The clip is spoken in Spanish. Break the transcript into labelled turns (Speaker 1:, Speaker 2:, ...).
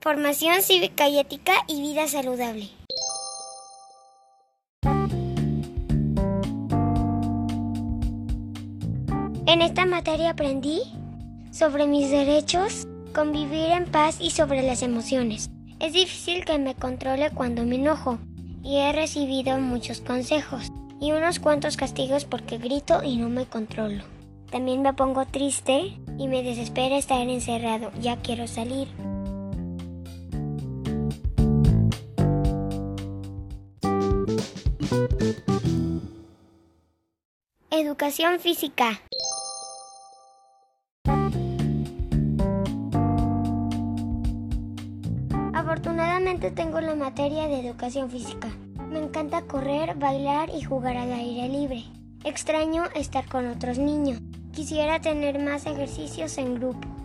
Speaker 1: Formación cívica y ética y vida saludable. En esta materia aprendí sobre mis derechos, convivir en paz y sobre las emociones. Es difícil que me controle cuando me enojo y he recibido muchos consejos y unos cuantos castigos porque grito y no me controlo. También me pongo triste y me desespera estar encerrado, ya quiero salir. Educación física. Afortunadamente tengo la materia de educación física. Me encanta correr, bailar y jugar al aire libre. Extraño estar con otros niños. Quisiera tener más ejercicios en grupo.